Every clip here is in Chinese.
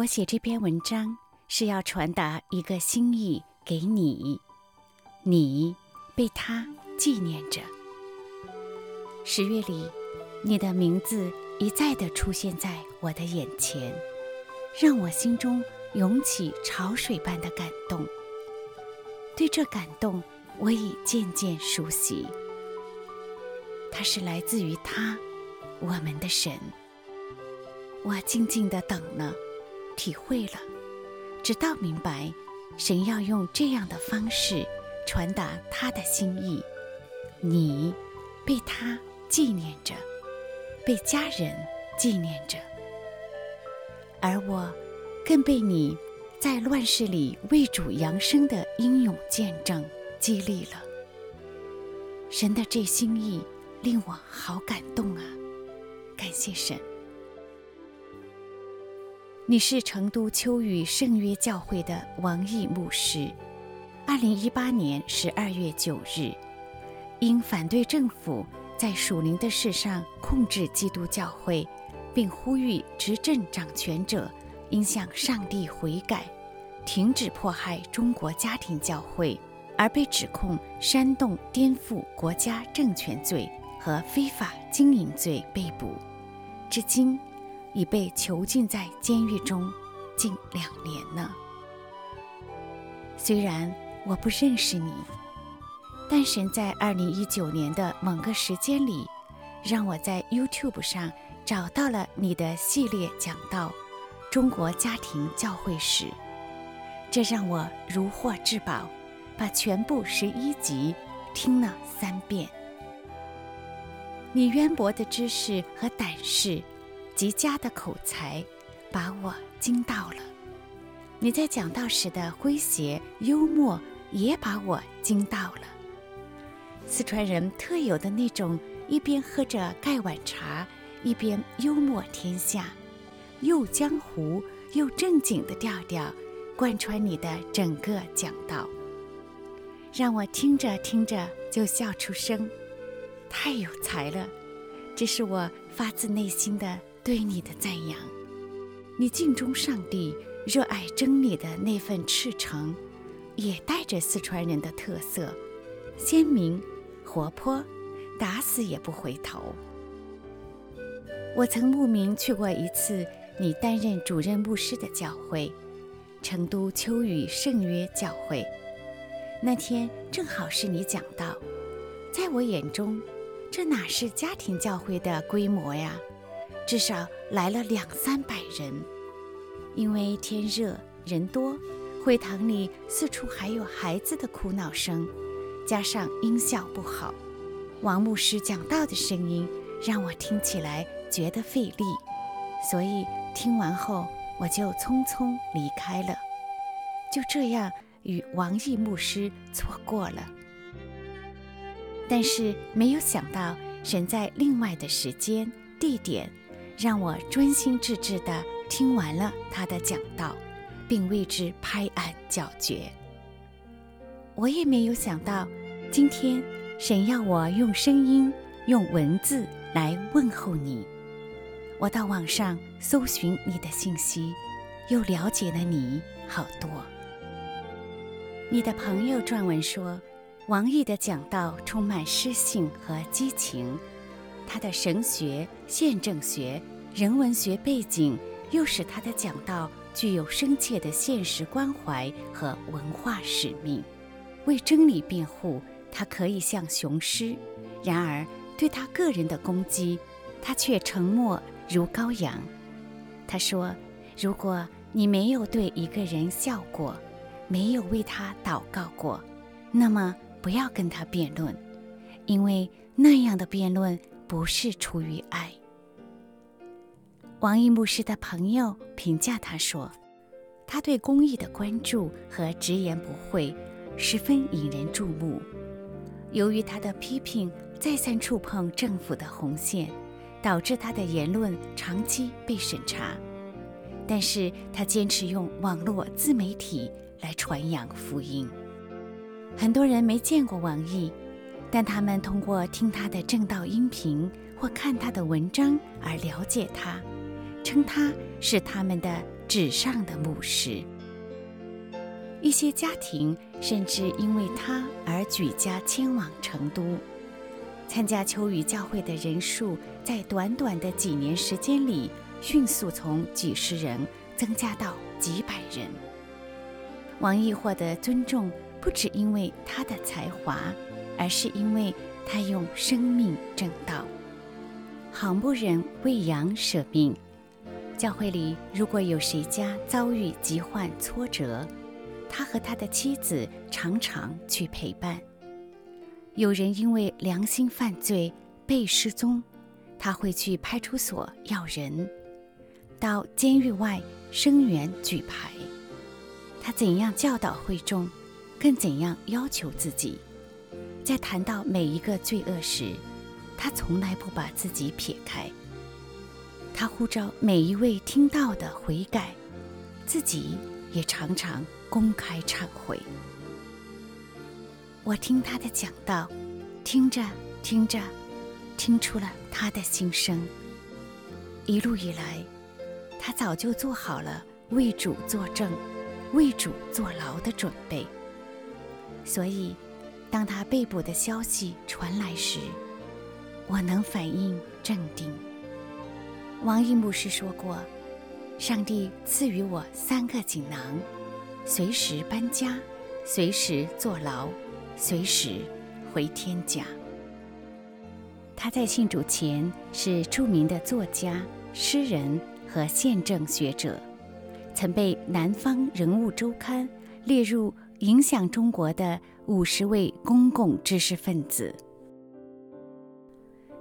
我写这篇文章是要传达一个心意给你，你被他纪念着。十月里，你的名字一再地出现在我的眼前，让我心中涌起潮水般的感动。对这感动，我已渐渐熟悉。它是来自于他，我们的神。我静静地等了，体会了，直到明白，神要用这样的方式传达他的心意。你被他纪念着，被家人纪念着，而我更被你在乱世里为主扬声的英勇见证激励了。神的这心意令我好感动啊！感谢神。你是成都秋雨圣约教会的王毅牧师。二零一八年十二月九日，因反对政府在属灵的事上控制基督教会，并呼吁执政掌权者应向上帝悔改，停止迫害中国家庭教会，而被指控煽动颠覆国家政权罪和非法经营罪被捕，至今。已被囚禁在监狱中近两年了。虽然我不认识你，但神在二零一九年的某个时间里，让我在 YouTube 上找到了你的系列讲道《中国家庭教会史》，这让我如获至宝，把全部十一集听了三遍。你渊博的知识和胆识。极佳的口才，把我惊到了。你在讲道时的诙谐幽默，也把我惊到了。四川人特有的那种一边喝着盖碗茶，一边幽默天下，又江湖又正经的调调，贯穿你的整个讲道，让我听着听着就笑出声。太有才了，这是我发自内心的。对你的赞扬，你敬重上帝、热爱真理的那份赤诚，也带着四川人的特色，鲜明、活泼，打死也不回头。我曾慕名去过一次你担任主任牧师的教会——成都秋雨圣约教会。那天正好是你讲道，在我眼中，这哪是家庭教会的规模呀？至少来了两三百人，因为天热人多，会堂里四处还有孩子的哭闹声，加上音效不好，王牧师讲道的声音让我听起来觉得费力，所以听完后我就匆匆离开了，就这样与王毅牧师错过了。但是没有想到，神在另外的时间地点。让我专心致志地听完了他的讲道，并为之拍案叫绝。我也没有想到，今天神要我用声音、用文字来问候你。我到网上搜寻你的信息，又了解了你好多。你的朋友撰文说，王毅的讲道充满诗性和激情。他的神学、宪政学、人文学背景，又使他的讲道具有深切的现实关怀和文化使命。为真理辩护，他可以像雄狮；然而，对他个人的攻击，他却沉默如羔羊。他说：“如果你没有对一个人笑过，没有为他祷告过，那么不要跟他辩论，因为那样的辩论。”不是出于爱。王毅牧师的朋友评价他说：“他对公益的关注和直言不讳，十分引人注目。由于他的批评再三触碰政府的红线，导致他的言论长期被审查。但是他坚持用网络自媒体来传扬福音。很多人没见过王毅。”但他们通过听他的正道音频或看他的文章而了解他，称他是他们的纸上的牧师。一些家庭甚至因为他而举家迁往成都。参加秋雨教会的人数在短短的几年时间里，迅速从几十人增加到几百人。王毅获得尊重，不只因为他的才华，而是因为他用生命证道。好牧人为羊舍命。教会里如果有谁家遭遇疾患挫折，他和他的妻子常常去陪伴。有人因为良心犯罪被失踪，他会去派出所要人，到监狱外声援举牌。他怎样教导会众，更怎样要求自己。在谈到每一个罪恶时，他从来不把自己撇开。他呼召每一位听到的悔改，自己也常常公开忏悔。我听他的讲道，听着听着，听出了他的心声。一路以来，他早就做好了为主作证、为主坐牢的准备。所以，当他被捕的消息传来时，我能反应镇定。王毅牧师说过：“上帝赐予我三个锦囊，随时搬家，随时坐牢。”随时回天家。他在信主前是著名的作家、诗人和宪政学者，曾被《南方人物周刊》列入影响中国的五十位公共知识分子。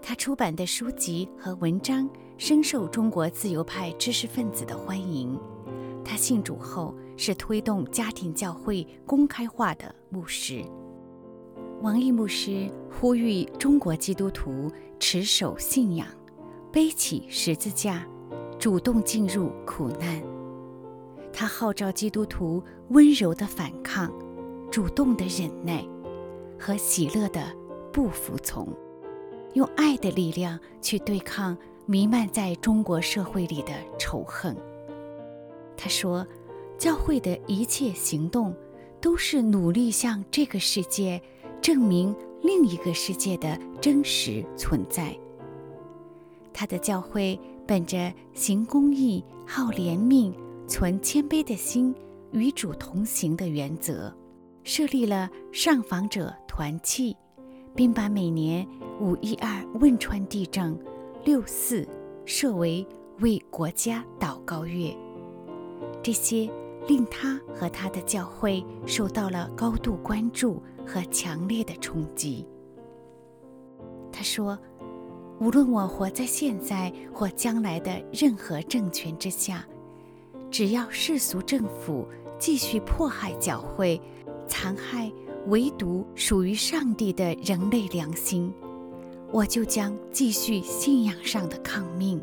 他出版的书籍和文章深受中国自由派知识分子的欢迎。他信主后是推动家庭教会公开化的牧师。王毅牧师呼吁中国基督徒持守信仰，背起十字架，主动进入苦难。他号召基督徒温柔的反抗，主动的忍耐，和喜乐的不服从，用爱的力量去对抗弥漫在中国社会里的仇恨。他说，教会的一切行动都是努力向这个世界。证明另一个世界的真实存在。他的教会本着行公义、好怜悯、存谦卑的心、与主同行的原则，设立了上访者团契，并把每年五一二汶川地震、六四设为为国家祷告月。这些令他和他的教会受到了高度关注。和强烈的冲击。他说：“无论我活在现在或将来的任何政权之下，只要世俗政府继续迫害教会，残害唯独属于上帝的人类良心，我就将继续信仰上的抗命。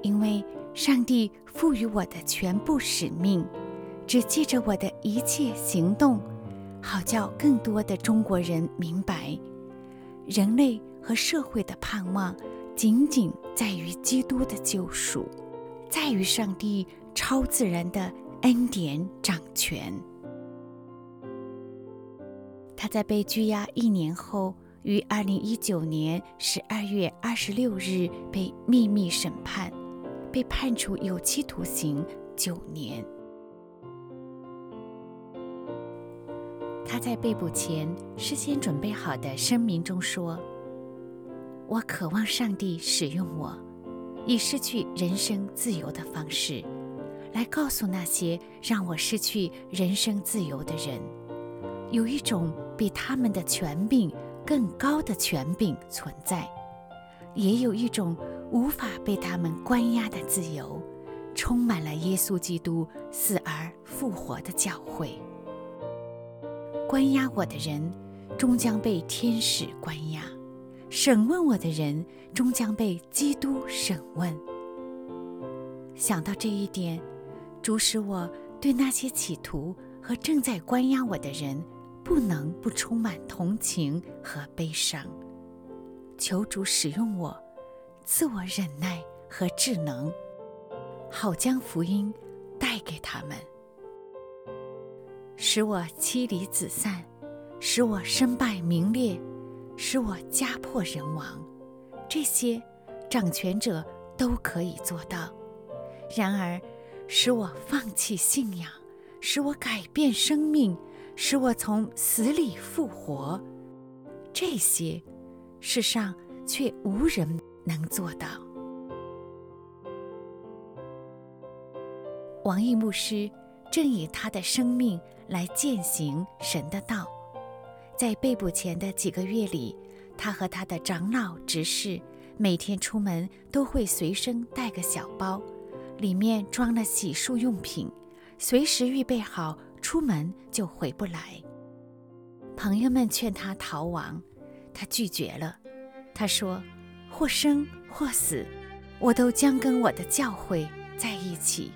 因为上帝赋予我的全部使命，只借着我的一切行动。”好叫更多的中国人明白，人类和社会的盼望，仅仅在于基督的救赎，在于上帝超自然的恩典掌权。他在被拘押一年后，于二零一九年十二月二十六日被秘密审判，被判处有期徒刑九年。他在被捕前事先准备好的声明中说：“我渴望上帝使用我，以失去人身自由的方式，来告诉那些让我失去人身自由的人，有一种比他们的权柄更高的权柄存在，也有一种无法被他们关押的自由，充满了耶稣基督死而复活的教会。”关押我的人，终将被天使关押；审问我的人，终将被基督审问。想到这一点，主使我对那些企图和正在关押我的人，不能不充满同情和悲伤。求主使用我，赐我忍耐和智能，好将福音带给他们，使我妻离子散，使我身败名裂，使我家破人亡。这些掌权者都可以做到。然而，使我放弃信仰，使我改变生命，使我从死里复活，这些世上却无人能做到。王毅牧师正以他的生命来践行神的道。在被捕前的几个月里，他和他的长老执事每天出门都会随身带个小包，里面装了洗漱用品，随时预备好出门就回不来。朋友们劝他逃亡，他拒绝了。他说：“或生或死，我都将跟我的教会在一起。”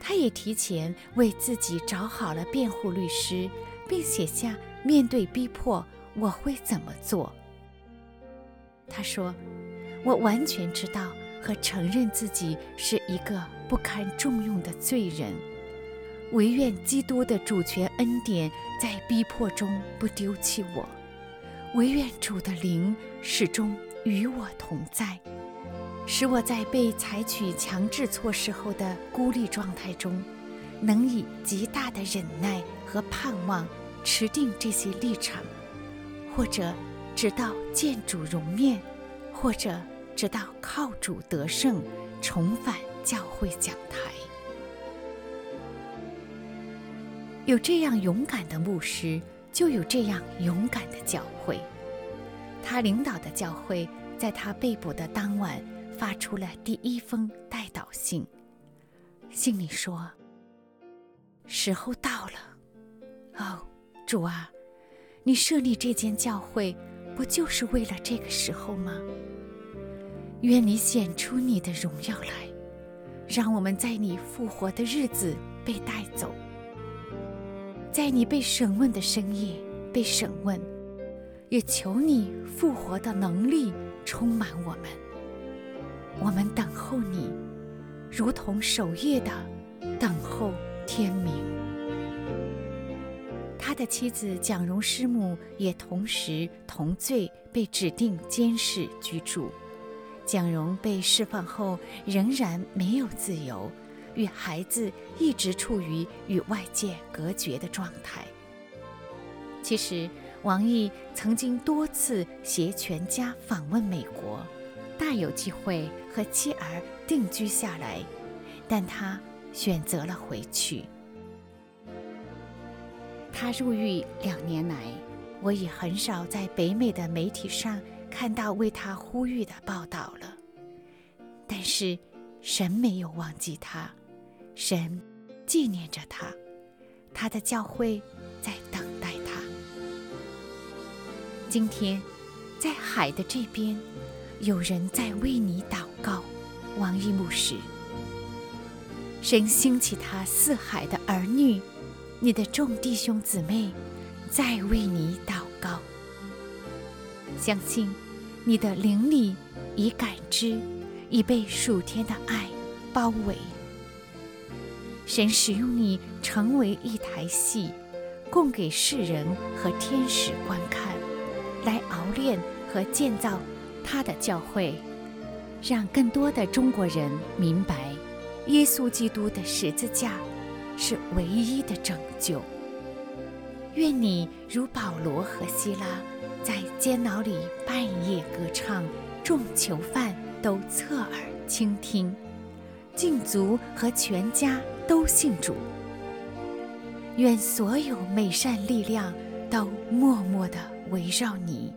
他也提前为自己找好了辩护律师，并写下面对逼迫我会怎么做。他说：“我完全知道和承认自己是一个不堪重用的罪人，惟愿基督的主权恩典在逼迫中不丢弃我，惟愿主的灵始终与我同在。”使我在被采取强制措施后的孤立状态中，能以极大的忍耐和盼望持定这些立场，或者直到见主容面，或者直到靠主得胜，重返教会讲台。有这样勇敢的牧师，就有这样勇敢的教会。他领导的教会，在他被捕的当晚，发出了第一封代祷信，信里说：“时候到了，哦，主啊，你设立这间教会，不就是为了这个时候吗？愿你显出你的荣耀来，让我们在你复活的日子被带走，在你被审问的深夜被审问，也求你复活的能力充满我们。”我们等候你，如同守夜的等候天明。他的妻子蒋蓉师母也同时同罪被指定监视居住。蒋蓉被释放后仍然没有自由，与孩子一直处于与外界隔绝的状态。其实，王毅曾经多次携全家访问美国。大有机会和妻儿定居下来，但他选择了回去。他入狱两年来，我已很少在北美的媒体上看到为他呼吁的报道了。但是神没有忘记他，神纪念着他，他的教会在等待他。今天，在海的这边。有人在为你祷告，王一牧师。神兴起他四海的儿女，你的众弟兄姊妹，在为你祷告。相信你的灵里已感知，已被属天的爱包围。神使用你成为一台戏，供给世人和天使观看，来熬炼和建造。他的教会，让更多的中国人明白，耶稣基督的十字架是唯一的拯救。愿你如保罗和希拉，在监牢里半夜歌唱，众囚犯都侧耳倾听，禁足和全家都信主。愿所有美善力量都默默地围绕你。